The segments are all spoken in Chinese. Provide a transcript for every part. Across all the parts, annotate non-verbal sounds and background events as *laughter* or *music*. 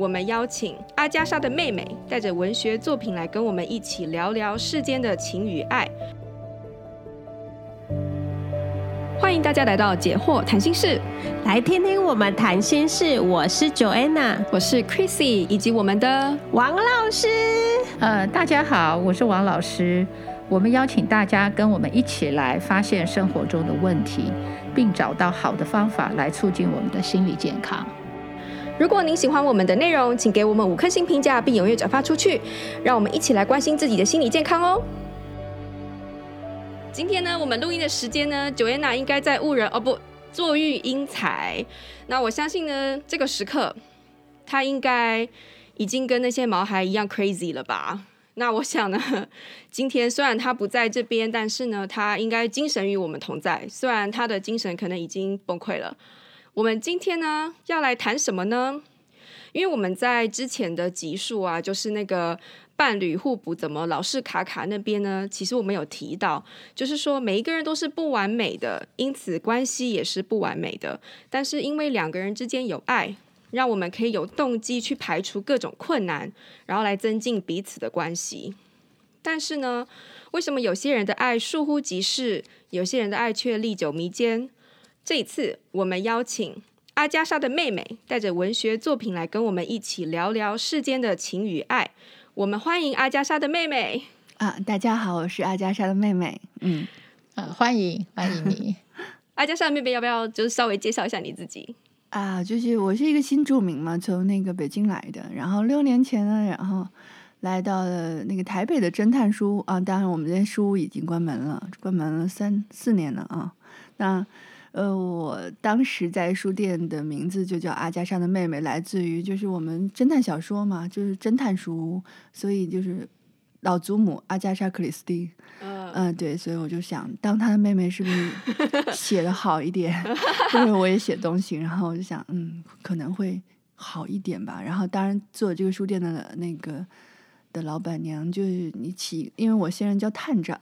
我们邀请阿加莎的妹妹带着文学作品来跟我们一起聊聊世间的情与爱。欢迎大家来到解惑谈心室，来听听我们谈心事。我是 Joanna，我是 Chrissy，以及我们的王老师。呃，大家好，我是王老师。我们邀请大家跟我们一起来发现生活中的问题，并找到好的方法来促进我们的心理健康。如果您喜欢我们的内容，请给我们五颗星评价，并踊跃转发出去，让我们一起来关心自己的心理健康哦。今天呢，我们录音的时间呢，Joanna 应该在误人哦不，坐育英才。那我相信呢，这个时刻，她应该已经跟那些毛孩一样 crazy 了吧？那我想呢，今天虽然他不在这边，但是呢，他应该精神与我们同在。虽然他的精神可能已经崩溃了。我们今天呢，要来谈什么呢？因为我们在之前的集数啊，就是那个伴侣互补怎么老是卡卡那边呢，其实我们有提到，就是说每一个人都是不完美的，因此关系也是不完美的。但是因为两个人之间有爱。让我们可以有动机去排除各种困难，然后来增进彼此的关系。但是呢，为什么有些人的爱疏忽即逝，有些人的爱却历久弥坚？这一次，我们邀请阿加莎的妹妹带着文学作品来跟我们一起聊聊世间的情与爱。我们欢迎阿加莎的妹妹啊！大家好，我是阿加莎的妹妹。嗯，啊，欢迎欢迎你，*laughs* 阿加莎的妹妹，要不要就是稍微介绍一下你自己？啊，就是我是一个新住民嘛，从那个北京来的，然后六年前呢，然后来到了那个台北的侦探书啊，当然我们这书已经关门了，关门了三四年了啊。那呃，我当时在书店的名字就叫阿加莎的妹妹，来自于就是我们侦探小说嘛，就是侦探书，所以就是。老祖母阿加莎·克里斯蒂，嗯、呃，对，所以我就想当她的妹妹，是不是 *laughs* 写的好一点？*laughs* 因为我也写东西，然后我就想，嗯，可能会好一点吧。然后，当然做这个书店的那个的老板娘，就是你起，因为我现任叫探长，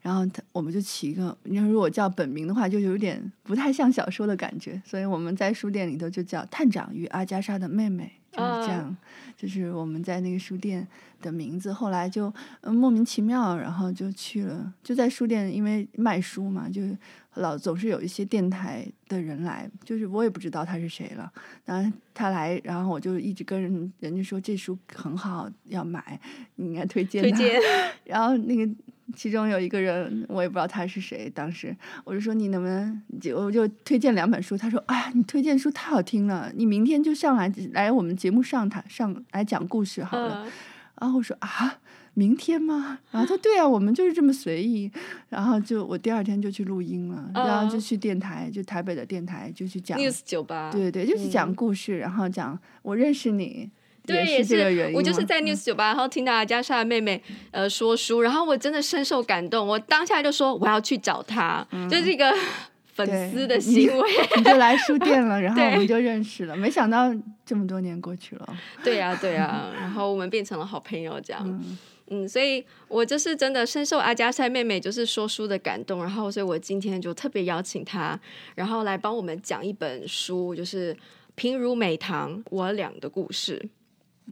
然后他我们就起一个，因为如果叫本名的话，就有点不太像小说的感觉，所以我们在书店里头就叫探长与阿加莎的妹妹。就是这样，就是我们在那个书店的名字。后来就莫名其妙，然后就去了，就在书店，因为卖书嘛，就老总是有一些电台的人来，就是我也不知道他是谁了。然后他来，然后我就一直跟人人家说这书很好，要买，你应该推荐他。推 *laughs* 荐。然后那个。其中有一个人，我也不知道他是谁。当时我就说：“你能不能就我就推荐两本书？”他说：“哎，你推荐书太好听了，你明天就上来来我们节目上台上来讲故事好了。嗯”然后我说：“啊，明天吗？”然后他说：“对啊，我们就是这么随意。”然后就我第二天就去录音了，嗯、然后就去电台，就台北的电台就去讲 News 酒吧，对对，就是讲故事，嗯、然后讲我认识你。对，也是，我就是在 News 酒吧，然后听到阿加莎的妹妹呃说书，然后我真的深受感动，我当下就说我要去找她，嗯、就是一个粉丝的行为。*laughs* 你，你就来书店了，*laughs* 然后我们就认识了，没想到这么多年过去了。对呀、啊，对呀、啊，然后我们变成了好朋友，这样。嗯，嗯，所以我就是真的深受阿加莎妹妹就是说书的感动，然后所以我今天就特别邀请她，然后来帮我们讲一本书，就是平如美棠我俩的故事。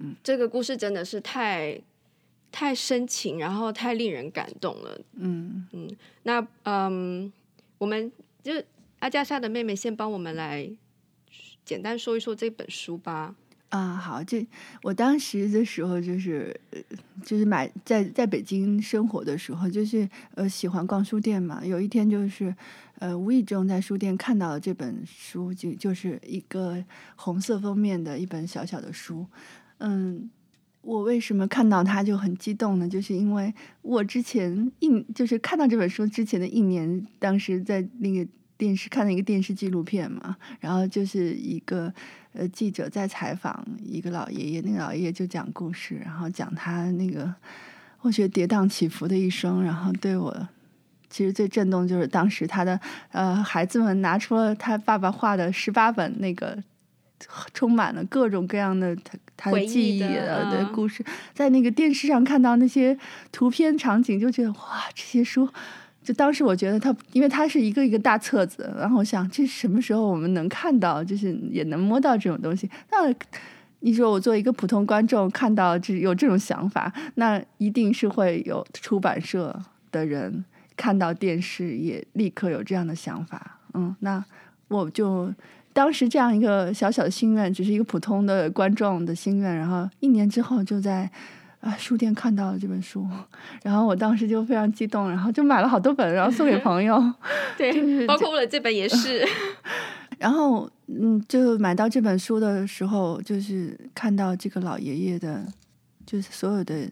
嗯，这个故事真的是太太深情，然后太令人感动了。嗯嗯，那嗯，我们就阿加莎的妹妹先帮我们来简单说一说这本书吧。啊，好，这我当时的时候就是就是买在在北京生活的时候，就是呃喜欢逛书店嘛。有一天就是呃无意中在书店看到了这本书，就就是一个红色封面的一本小小的书。嗯，我为什么看到他就很激动呢？就是因为我之前一就是看到这本书之前的一年，当时在那个电视看了一个电视纪录片嘛，然后就是一个呃记者在采访一个老爷爷，那个老爷爷就讲故事，然后讲他那个我觉得跌宕起伏的一生，然后对我其实最震动就是当时他的呃孩子们拿出了他爸爸画的十八本那个。充满了各种各样的他记忆的，的故事，在那个电视上看到那些图片场景，就觉得哇，这些书，就当时我觉得他，因为他是一个一个大册子，然后我想这什么时候我们能看到，就是也能摸到这种东西？那你说我作为一个普通观众看到这有这种想法，那一定是会有出版社的人看到电视也立刻有这样的想法。嗯，那我就当时这样一个小小的心愿，只是一个普通的观众的心愿，然后一年之后就在啊书店看到了这本书，然后我当时就非常激动，然后就买了好多本，然后送给朋友。*laughs* 对，就是、包括我的这本也是。*laughs* 然后，嗯，就买到这本书的时候，就是看到这个老爷爷的，就是所有的，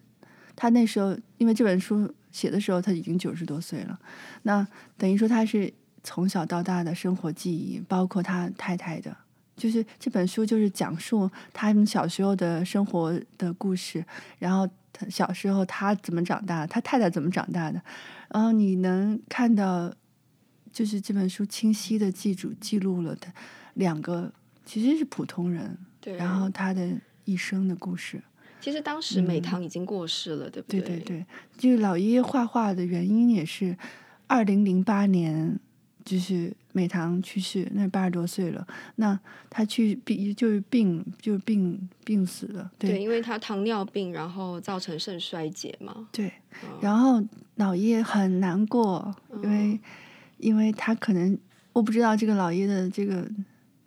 他那时候因为这本书写的时候他已经九十多岁了，那等于说他是从小到大的生活记忆，包括他太太的，就是这本书就是讲述他们小时候的生活的故事，然后他小时候他怎么长大，他太太怎么长大的，然后你能看到。就是这本书清晰的记住记录了他两个其实是普通人，对，然后他的一生的故事。其实当时美堂已经过世了，嗯、对不对？对对对，就是老爷爷画画的原因也是二零零八年，就是美堂去世，那八十多岁了，那他去病就是病就是病病死了，对，对，因为他糖尿病，然后造成肾衰竭嘛。对，然后老爷爷很难过，嗯、因为。因为他可能我不知道这个老爷的这个，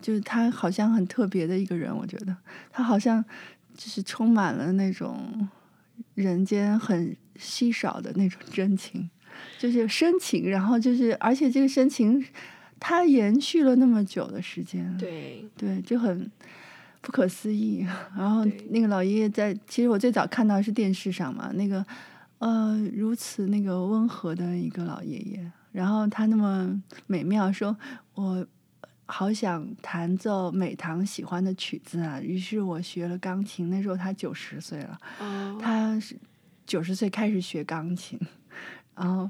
就是他好像很特别的一个人，我觉得他好像就是充满了那种人间很稀少的那种真情，就是深情，然后就是而且这个深情它延续了那么久的时间，对对，就很不可思议。然后那个老爷爷在，其实我最早看到是电视上嘛，那个呃如此那个温和的一个老爷爷。然后他那么美妙，说我好想弹奏美堂喜欢的曲子啊！于是我学了钢琴。那时候他九十岁了，哦、他是九十岁开始学钢琴，然后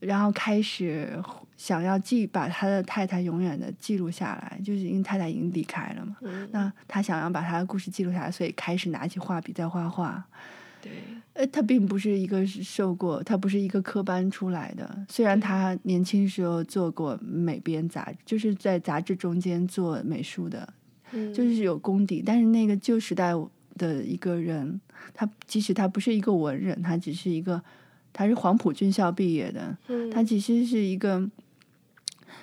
然后开始想要记把他的太太永远的记录下来，就是因为太太已经离开了嘛。嗯、那他想要把他的故事记录下来，所以开始拿起画笔在画画。对，呃，他并不是一个受过，他不是一个科班出来的。虽然他年轻时候做过美编杂志，就是在杂志中间做美术的，嗯、就是有功底。但是那个旧时代的一个人，他即使他不是一个文人，他只是一个，他是黄埔军校毕业的，嗯、他其实是一个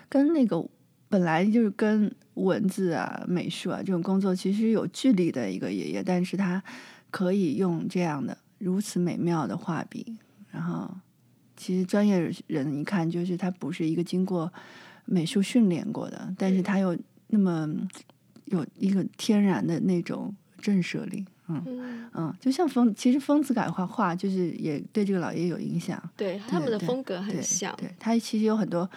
跟那个本来就是跟文字啊、美术啊这种工作其实有距离的一个爷爷，但是他。可以用这样的如此美妙的画笔，然后其实专业人一看就是他不是一个经过美术训练过的，但是他又那么有一个天然的那种震慑力，嗯嗯，嗯，就像丰，其实丰子恺画画就是也对这个老爷爷有影响，对他们的风格很像，对，对，他其实有很多。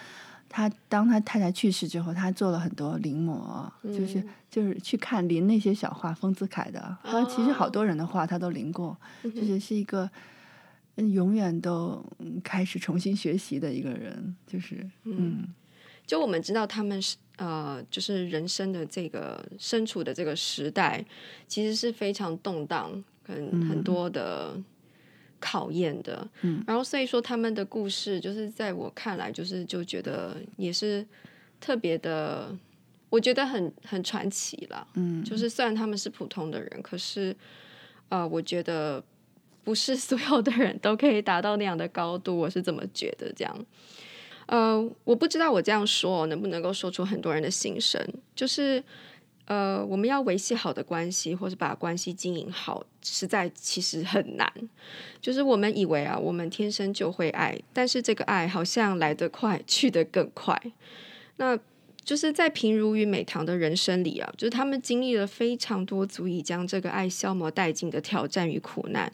他当他太太去世之后，他做了很多临摹，嗯、就是就是去看临那些小画，丰子恺的。他其实好多人的画他都临过，哦、就是是一个永远都开始重新学习的一个人。就是嗯，嗯就我们知道他们是呃，就是人生的这个身处的这个时代，其实是非常动荡，很、嗯、很。多的。考验的，嗯，然后所以说他们的故事，就是在我看来，就是就觉得也是特别的，我觉得很很传奇了，嗯，*laughs* 就是虽然他们是普通的人，可是，呃，我觉得不是所有的人都可以达到那样的高度，我是怎么觉得，这样，呃，我不知道我这样说能不能够说出很多人的心声，就是。呃，我们要维系好的关系，或是把关系经营好，实在其实很难。就是我们以为啊，我们天生就会爱，但是这个爱好像来得快，去得更快。那就是在平如与美堂的人生里啊，就是他们经历了非常多足以将这个爱消磨殆尽的挑战与苦难，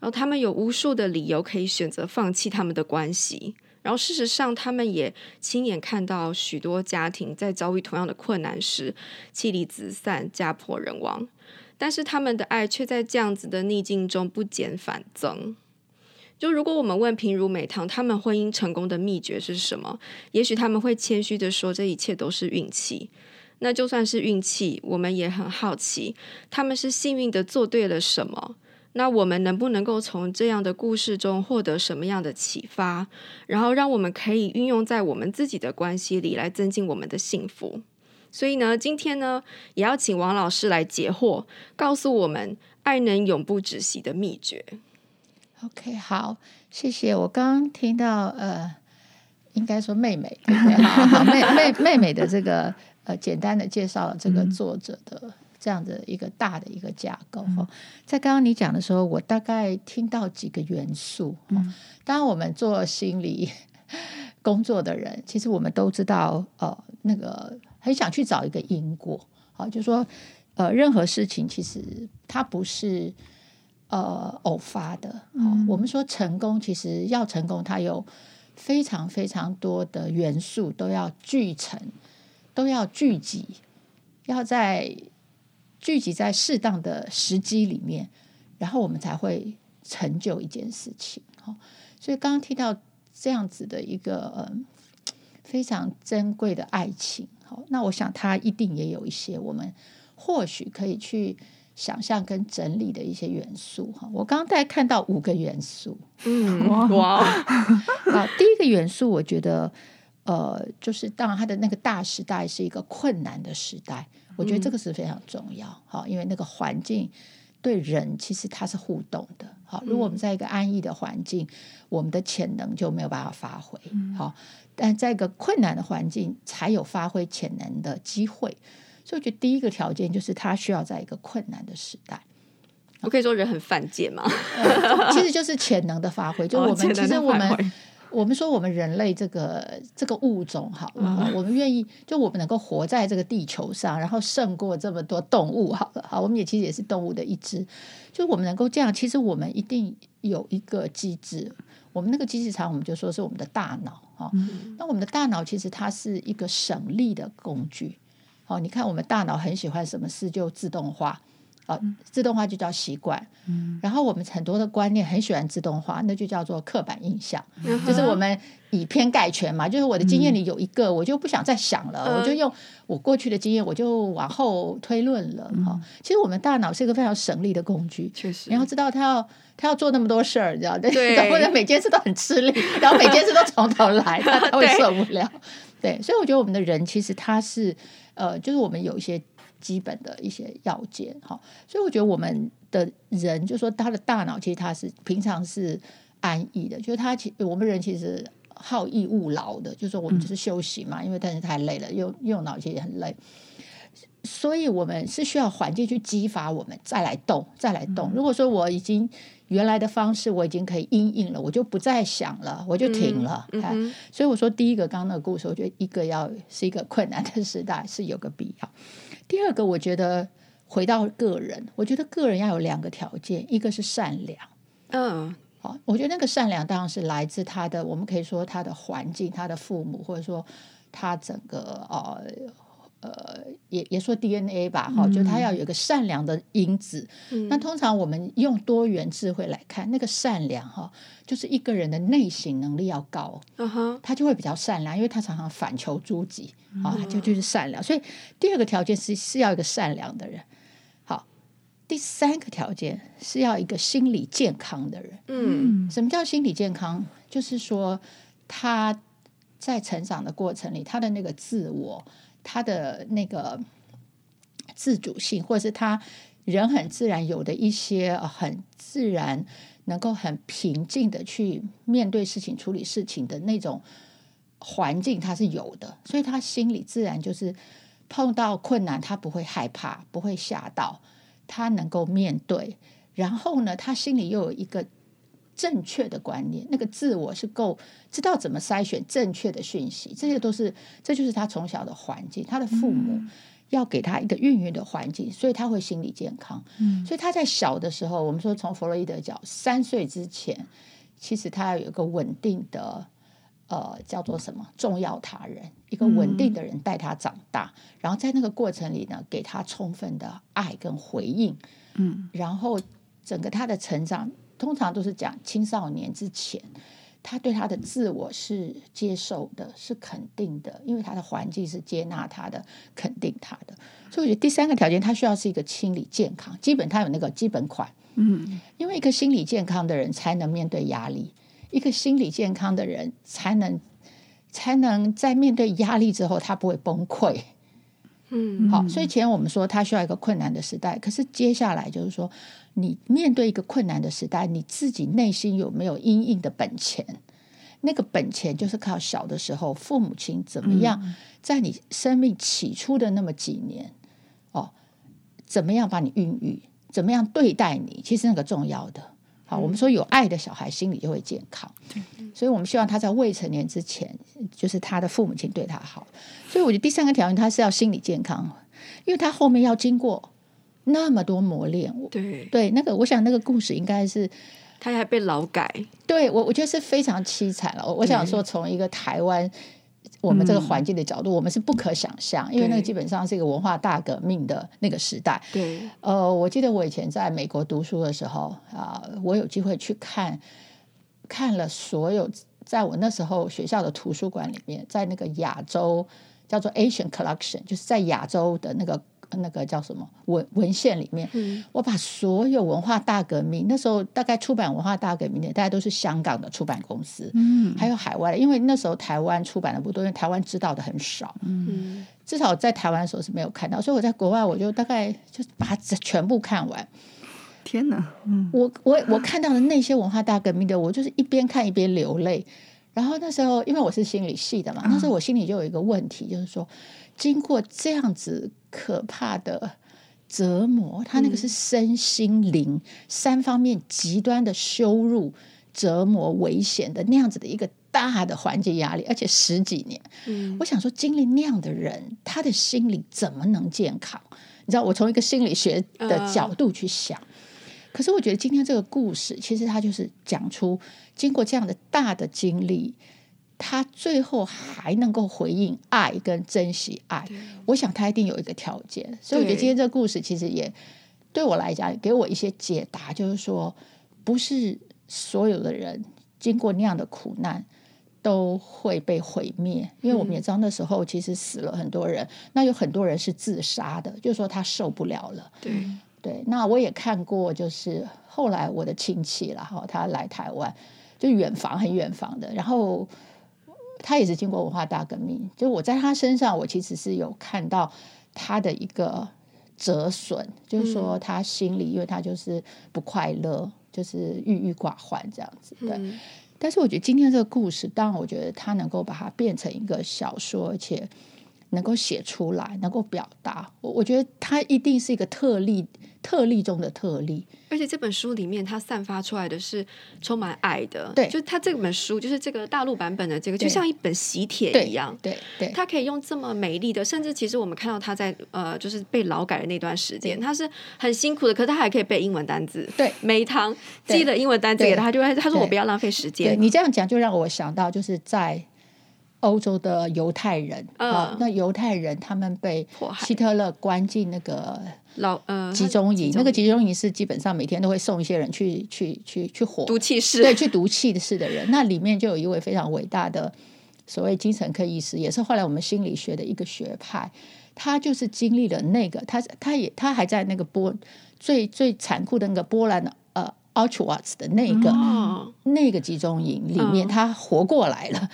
然后他们有无数的理由可以选择放弃他们的关系。然后，事实上，他们也亲眼看到许多家庭在遭遇同样的困难时，妻离子散、家破人亡。但是，他们的爱却在这样子的逆境中不减反增。就如果我们问平如美堂，他们婚姻成功的秘诀是什么？也许他们会谦虚的说，这一切都是运气。那就算是运气，我们也很好奇，他们是幸运的做对了什么？那我们能不能够从这样的故事中获得什么样的启发，然后让我们可以运用在我们自己的关系里来增进我们的幸福？所以呢，今天呢，也要请王老师来解惑，告诉我们爱能永不止息的秘诀。OK，好，谢谢。我刚刚听到呃，应该说妹妹，对不对？好好妹 *laughs* 妹妹妹的这个呃，简单的介绍了这个作者的这样的一个大的一个架构。哈、嗯，在刚刚你讲的时候，我大概听到几个元素。嗯，当然我们做心理工作的人，*laughs* 其实我们都知道，呃，那个。很想去找一个因果，好，就说，呃，任何事情其实它不是呃偶发的。好，嗯，我们说成功，其实要成功，它有非常非常多的元素都要聚成，都要聚集，要在聚集在适当的时机里面，然后我们才会成就一件事情。好，所以刚刚提到这样子的一个呃非常珍贵的爱情。那我想它一定也有一些我们或许可以去想象跟整理的一些元素哈。我刚刚大概看到五个元素，嗯，哇，啊，*laughs* 第一个元素我觉得呃，就是当然他的那个大时代是一个困难的时代，我觉得这个是非常重要哈，因为那个环境对人其实它是互动的。好，如果我们在一个安逸的环境，我们的潜能就没有办法发挥，好。但在一个困难的环境，才有发挥潜能的机会。所以，我觉得第一个条件就是他需要在一个困难的时代。我可以说人很犯贱吗？其实就是潜能的发挥。就我们其实我们我们说我们人类这个这个物种好了，我们愿意就我们能够活在这个地球上，然后胜过这么多动物好了。好，我们也其实也是动物的一支。就我们能够这样，其实我们一定有一个机制。我们那个机制常，我们就说是我们的大脑哈。嗯、那我们的大脑其实它是一个省力的工具。好，你看我们大脑很喜欢什么事就自动化，啊，自动化就叫习惯。嗯、然后我们很多的观念很喜欢自动化，那就叫做刻板印象，嗯、就是我们以偏概全嘛。就是我的经验里有一个，我就不想再想了，嗯、我就用我过去的经验，我就往后推论了。哈、嗯，其实我们大脑是一个非常省力的工具。确实，你要知道它要。他要做那么多事儿，你知道 *laughs* 对，或者每件事都很吃力，*laughs* 然后每件事都从头来，他他会受不了。对，*laughs* 对，所以我觉得我们的人其实他是呃，就是我们有一些基本的一些要件哈。所以我觉得我们的人，就说他的大脑其实他是平常是安逸的，就是他其我们人其实好逸恶劳的，就是说我们就是休息嘛，嗯、因为但是太累了，用用脑其实也很累。所以我们是需要环境去激发我们再来动，再来动。如果说我已经原来的方式我已经可以应应了，我就不再想了，我就停了。嗯嗯、所以我说第一个刚刚那个故事，我觉得一个要是一个困难的时代是有个必要。第二个，我觉得回到个人，我觉得个人要有两个条件，一个是善良。嗯，好，我觉得那个善良当然是来自他的，我们可以说他的环境，他的父母，或者说他整个呃。呃，也也说 DNA 吧，哈、嗯，就他要有一个善良的因子。嗯、那通常我们用多元智慧来看，那个善良哈，就是一个人的内省能力要高，他就会比较善良，因为他常常反求诸己啊，他就就是善良。所以第二个条件是是要一个善良的人。好，第三个条件是要一个心理健康的人。嗯，什么叫心理健康？就是说他在成长的过程里，他的那个自我。他的那个自主性，或者是他人很自然有的一些很自然能够很平静的去面对事情、处理事情的那种环境，他是有的，所以他心里自然就是碰到困难，他不会害怕，不会吓到，他能够面对。然后呢，他心里又有一个。正确的观念，那个自我是够知道怎么筛选正确的讯息，这些都是，这就是他从小的环境，他的父母要给他一个孕育的环境，所以他会心理健康。嗯，所以他在小的时候，我们说从弗洛伊德讲，三岁之前，其实他要有一个稳定的，呃，叫做什么重要他人，一个稳定的人带他长大，然后在那个过程里呢，给他充分的爱跟回应。嗯，然后整个他的成长。通常都是讲青少年之前，他对他的自我是接受的，是肯定的，因为他的环境是接纳他的、肯定他的。所以我觉得第三个条件，他需要是一个心理健康，基本他有那个基本款。嗯，因为一个心理健康的人才能面对压力，一个心理健康的人才能才能在面对压力之后，他不会崩溃。嗯，好，所以前我们说他需要一个困难的时代，可是接下来就是说，你面对一个困难的时代，你自己内心有没有阴影的本钱？那个本钱就是靠小的时候父母亲怎么样，在你生命起初的那么几年，哦，怎么样把你孕育，怎么样对待你，其实那个重要的。好，我们说有爱的小孩心理就会健康，所以我们希望他在未成年之前，就是他的父母亲对他好。所以我觉得第三个条件他是要心理健康，因为他后面要经过那么多磨练。对对，那个我想那个故事应该是他还被劳改，对我我觉得是非常凄惨了。我想说从一个台湾。我们这个环境的角度，嗯、我们是不可想象，因为那个基本上是一个文化大革命的那个时代。对，呃，我记得我以前在美国读书的时候啊、呃，我有机会去看，看了所有在我那时候学校的图书馆里面，在那个亚洲叫做 Asian Collection，就是在亚洲的那个。那个叫什么文文献里面，嗯，我把所有文化大革命那时候大概出版文化大革命的，大家都是香港的出版公司，嗯，还有海外的，因为那时候台湾出版的不多，因为台湾知道的很少，嗯，至少在台湾的时候是没有看到，所以我在国外我就大概就把它全部看完。天哪，嗯，我我我看到的那些文化大革命的，我就是一边看一边流泪。然后那时候因为我是心理系的嘛，那时候我心里就有一个问题，就是说。经过这样子可怕的折磨，他那个是身心灵三方面极端的羞辱、折磨、危险的那样子的一个大的环境压力，而且十几年。嗯，我想说，经历那样的人，他的心理怎么能健康？你知道，我从一个心理学的角度去想，可是我觉得今天这个故事，其实他就是讲出经过这样的大的经历。他最后还能够回应爱跟珍惜爱，我想他一定有一个条件。所以我觉得今天这个故事其实也对我来讲给我一些解答，就是说不是所有的人经过那样的苦难都会被毁灭，因为我们也知道那时候其实死了很多人，那有很多人是自杀的，就是说他受不了了。对对，那我也看过，就是后来我的亲戚了哈，他来台湾就远房很远房的，然后。他也是经过文化大革命，就我在他身上，我其实是有看到他的一个折损，就是说他心里，因为他就是不快乐，就是郁郁寡欢这样子。对，但是我觉得今天这个故事，当然我觉得他能够把它变成一个小说，而且能够写出来，能够表达，我我觉得他一定是一个特例。特例中的特例，而且这本书里面它散发出来的是充满爱的。对，就是它这本书，就是这个大陆版本的这个，就像一本喜帖一样。对对，它可以用这么美丽的，甚至其实我们看到他在呃，就是被劳改的那段时间，他是很辛苦的，可是他还可以背英文单字。对，每一堂记了英文单字给他，他就会他说我不要浪费时间。你这样讲就让我想到，就是在欧洲的犹太人啊，那犹太人他们被希特勒关进那个。老呃，集中营，那个集中营是基本上每天都会送一些人去去去去火毒气室，对，去毒气室的人。那里面就有一位非常伟大的所谓精神科医师，也是后来我们心理学的一个学派。他就是经历了那个，他他也他还在那个波最最残酷的那个波兰的呃奥斯瓦茨的那个、哦、那个集中营里面，他活过来了。哦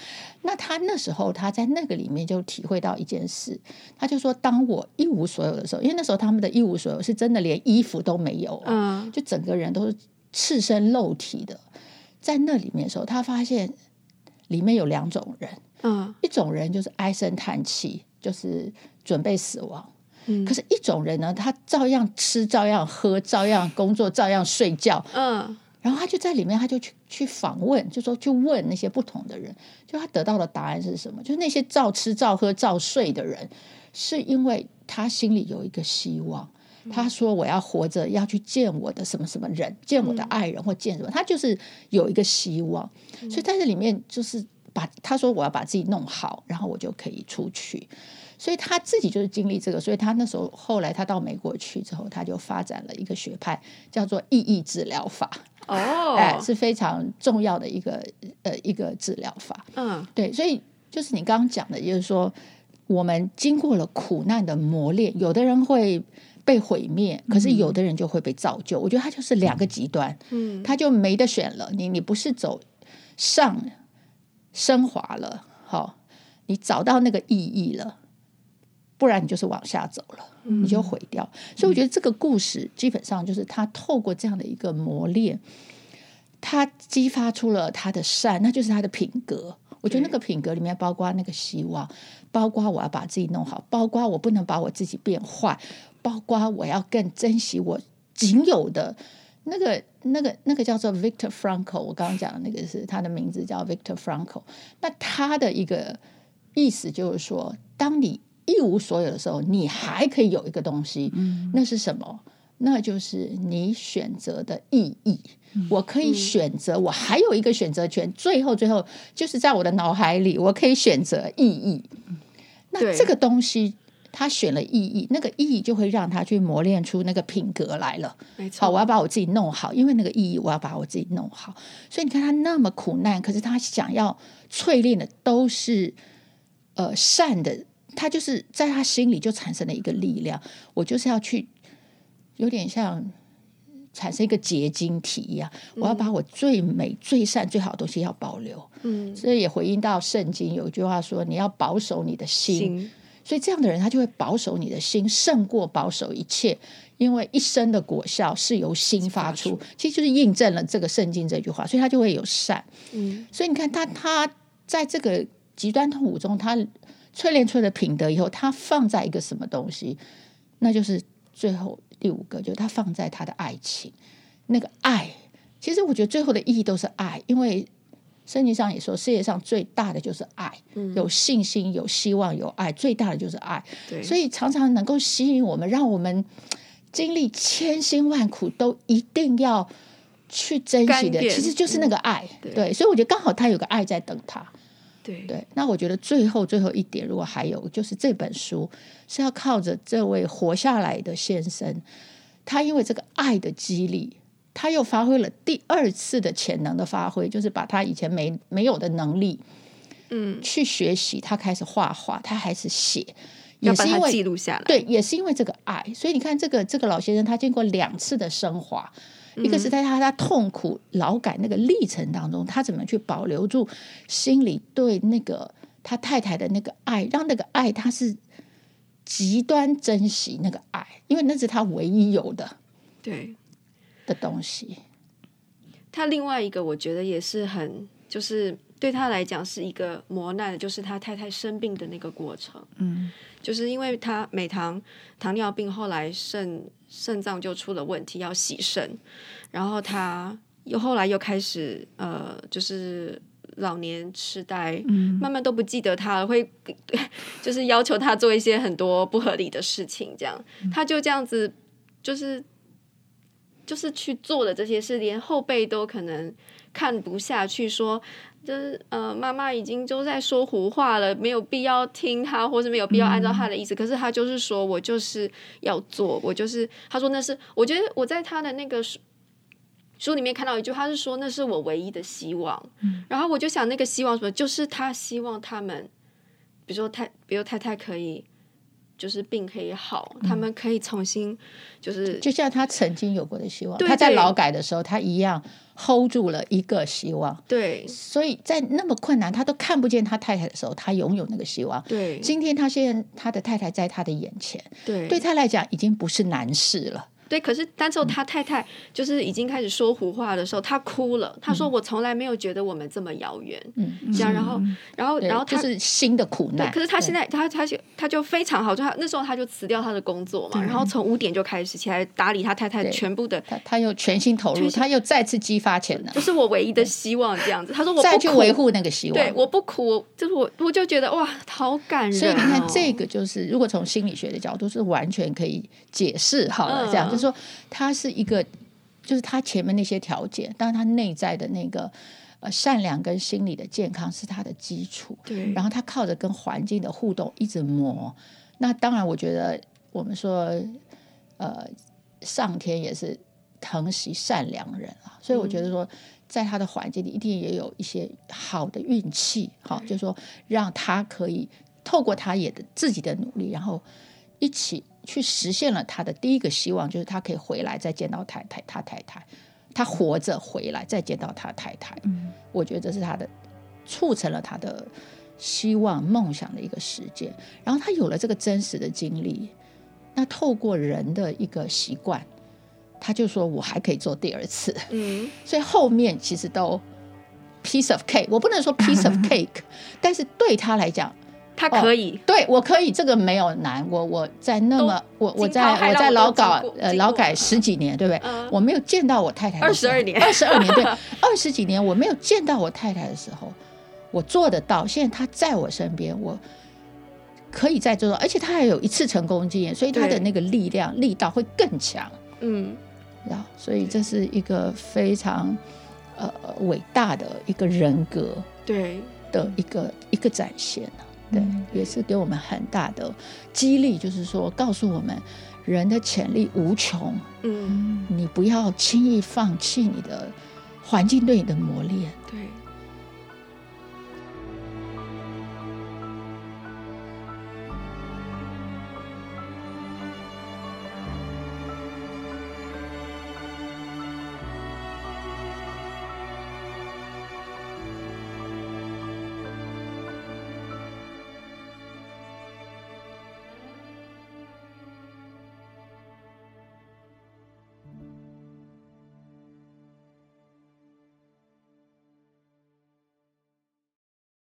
那他那时候，他在那个里面就体会到一件事，他就说：“当我一无所有的时候，因为那时候他们的一无所有是真的连衣服都没有，嗯，就整个人都是赤身露体的，在那里面的时候，他发现里面有两种人，嗯，一种人就是唉声叹气，就是准备死亡，嗯，可是一种人呢，他照样吃，照样喝，照样工作，照样睡觉，嗯。”然后他就在里面，他就去去访问，就说去问那些不同的人，就他得到的答案是什么？就是那些照吃、照喝、照睡的人，是因为他心里有一个希望。他说：“我要活着，要去见我的什么什么人，见我的爱人或见什么。”他就是有一个希望，所以在这里面就是把他说：“我要把自己弄好，然后我就可以出去。”所以他自己就是经历这个，所以他那时候后来他到美国去之后，他就发展了一个学派，叫做意义治疗法。哦，哎，是非常重要的一个呃一个治疗法。嗯，对，所以就是你刚刚讲的，就是说我们经过了苦难的磨练，有的人会被毁灭，可是有的人就会被造就。嗯，我觉得他就是两个极端，嗯，他就没得选了。你你不是走上升华了，好，你找到那个意义了。不然你就是往下走了，你就毁掉。所以我觉得这个故事基本上就是他透过这样的一个磨练，他激发出了他的善，那就是他的品格。我觉得那个品格里面包括那个希望，包括我要把自己弄好，包括我不能把我自己变坏，包括我要更珍惜我仅有的那个、那个、那个叫做 Victor Frankl。我刚刚讲的那个是他的名字叫 Victor Frankl。那他的一个意思就是说，当你一无所有的时候，你还可以有一个东西，那是什么？那就是你选择的意义。我可以选择，我还有一个选择权。最后，最后就是在我的脑海里，我可以选择意义。那这个东西，他选了意义，那个意义就会让他去磨练出那个品格来了。没错，好，我要把我自己弄好，因为那个意义，我要把我自己弄好。所以你看，他那么苦难，可是他想要淬炼的都是呃善的。他就是在他心里就产生了一个力量，我就是要去，有点像。产生一个结晶体一样，我要把我最美、最善、最好的东西要保留。嗯，所以也回应到圣经有一句话说：“你要保守你的心。心”所以这样的人他就会保守你的心，胜过保守一切，因为一生的果效是由心发出。其实就是印证了这个圣经这句话，所以他就会有善。嗯，所以你看他他在这个极端痛苦中，他淬炼出来的品德以后，他放在一个什么东西？那就是最后。第五个就是他放在他的爱情，那个爱，其实我觉得最后的意义都是爱，因为圣经上也说，世界上最大的就是爱，嗯、有信心、有希望、有爱，最大的就是爱。对，所以常常能够吸引我们，让我们经历千辛万苦都一定要去珍惜的，其实就是那个爱。嗯、对，对，所以我觉得刚好他有个爱在等他。对。对，那我觉得最后最后一点，如果还有，就是这本书是要靠着这位活下来的先生，他因为这个爱的激励，他又发挥了第二次的潜能的发挥，就是把他以前没没有的能力，嗯，去学习，他开始画画，他开始写，也是因为记录下来，对，也是因为这个爱，所以你看这个这个老先生，他经过两次的升华。一个是在他他痛苦劳改那个历程当中，他怎么去保留住心里对那个他太太的那个爱，让那个爱他是极端珍惜那个爱，因为那是他唯一有的对的东西。他另外一个我觉得也是很，就是对他来讲是一个磨难，就是他太太生病的那个过程。嗯，就是因为他美糖糖尿病，后来肾。肾脏就出了问题，要洗肾，然后他又后来又开始呃，就是老年痴呆，嗯、慢慢都不记得他了，会 *laughs* 就是要求他做一些很多不合理的事情，这样他就这样子，就是就是去做的这些事，连后辈都可能看不下去，说。就是呃，妈妈已经都在说胡话了，没有必要听他，或是没有必要按照他的意思。嗯、可是他就是说，我就是要做，我就是他说那是，我觉得我在他的那个书书里面看到一句，他是说那是我唯一的希望。嗯、然后我就想，那个希望什么？就是他希望他们，比如说太，比如太太可以，就是病可以好，嗯、他们可以重新，就是就像他曾经有过的希望。对对，他在劳改的时候，他一样。hold 住了一个希望，对，所以在那么困难，他都看不见他太太的时候，他拥有那个希望。对，今天他现在他的太太在他的眼前，对，对他来讲已经不是难事了。对，可是当时候他太太就是已经开始说胡话的时候，他哭了。他说：“我从来没有觉得我们这么遥远。”嗯，这样，然后，然后，然后他是新的苦难。可是他现在，他他就他就非常好，就他那时候他就辞掉他的工作嘛，然后从五点就开始起来打理他太太全部的，他他又全心投入，他又再次激发潜能，就是我唯一的希望。这样子，他说：“我再去维护那个希望。”对，我不哭，就是我我就觉得哇，好感人。所以你看，这个就是如果从心理学的角度是完全可以解释好了，这样就是说他。是一个，就是他前面那些条件，但是他内在的那个呃善良跟心理的健康是他的基础。对，然后他靠着跟环境的互动一直磨。那当然，我觉得我们说，呃，上天也是疼惜善良人啊，所以我觉得说，在他的环境里一定也有一些好的运气，好，就是说让他可以透过他也的自己的努力，然后一起。去实现了他的第一个希望，就是他可以回来再见到太太，他太太，他活着回来再见到他太太。嗯，我觉得这是他的促成了他的希望、梦想的一个实践。然后他有了这个真实的经历，那透过人的一个习惯，他就说我还可以做第二次。嗯，*laughs* 所以后面其实都 piece of cake，我不能说 piece of *laughs* cake，但是对他来讲。他可以，哦、对我可以，这个没有难。我我在那么我我在我在劳改呃劳改十几年，对不对？嗯、我没有见到我太太二十二年，二十二年对，*laughs* 二十几年我没有见到我太太的时候，我做得到。现在她在我身边，我可以再做到，而且她还有一次成功经验，所以她的那个力量力道会更强。嗯，然后所以这是一个非常呃伟大的一个人格对的一个一个展现。对，也是给我们很大的激励，就是说，告诉我们人的潜力无穷。嗯，你不要轻易放弃你的环境对你的磨练。对，